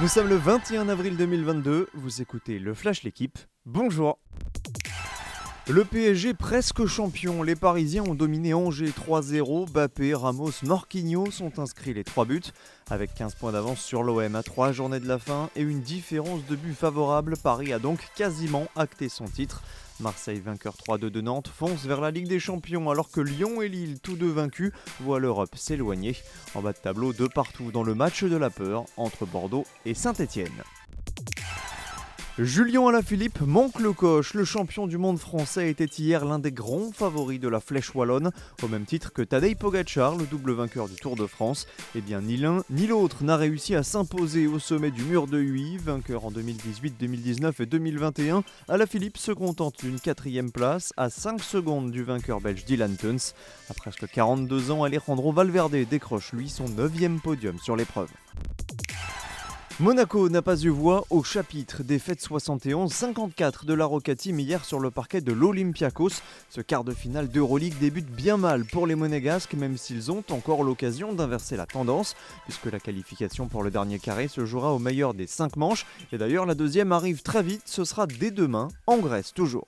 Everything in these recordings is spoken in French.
Nous sommes le 21 avril 2022, vous écoutez le Flash L'équipe. Bonjour le PSG presque champion, les Parisiens ont dominé Angers 3-0, Bappé, Ramos, Morquinho sont inscrits les 3 buts. Avec 15 points d'avance sur l'OM à 3 journées de la fin et une différence de but favorable, Paris a donc quasiment acté son titre. Marseille, vainqueur 3-2 de Nantes, fonce vers la Ligue des Champions alors que Lyon et Lille, tous deux vaincus, voient l'Europe s'éloigner. En bas de tableau, de partout dans le match de la peur entre Bordeaux et Saint-Étienne. Julien Alaphilippe manque le coche. Le champion du monde français était hier l'un des grands favoris de la Flèche Wallonne, au même titre que Tadej Pogacar, le double vainqueur du Tour de France. Eh bien, ni l'un ni l'autre n'a réussi à s'imposer au sommet du mur de Huy, vainqueur en 2018, 2019 et 2021. Alaphilippe se contente d'une quatrième place, à 5 secondes du vainqueur belge Dylan Tuns. À presque 42 ans, Alejandro Valverde décroche lui son 9 podium sur l'épreuve. Monaco n'a pas eu voix au chapitre des fêtes 71-54 de la Roca Team hier sur le parquet de l'Olympiakos. Ce quart de finale d'Euroleague débute bien mal pour les Monégasques, même s'ils ont encore l'occasion d'inverser la tendance, puisque la qualification pour le dernier carré se jouera au meilleur des 5 manches. Et d'ailleurs, la deuxième arrive très vite, ce sera dès demain, en Grèce toujours.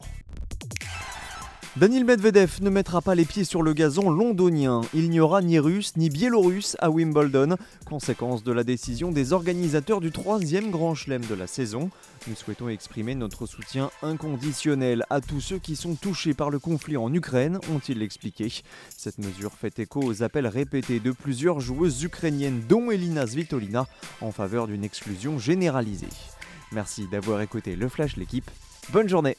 Daniel Medvedev ne mettra pas les pieds sur le gazon londonien. Il n'y aura ni russe ni biélorusse à Wimbledon, conséquence de la décision des organisateurs du troisième grand chelem de la saison. Nous souhaitons exprimer notre soutien inconditionnel à tous ceux qui sont touchés par le conflit en Ukraine, ont-ils expliqué. Cette mesure fait écho aux appels répétés de plusieurs joueuses ukrainiennes, dont Elina Svitolina, en faveur d'une exclusion généralisée. Merci d'avoir écouté le Flash l'équipe. Bonne journée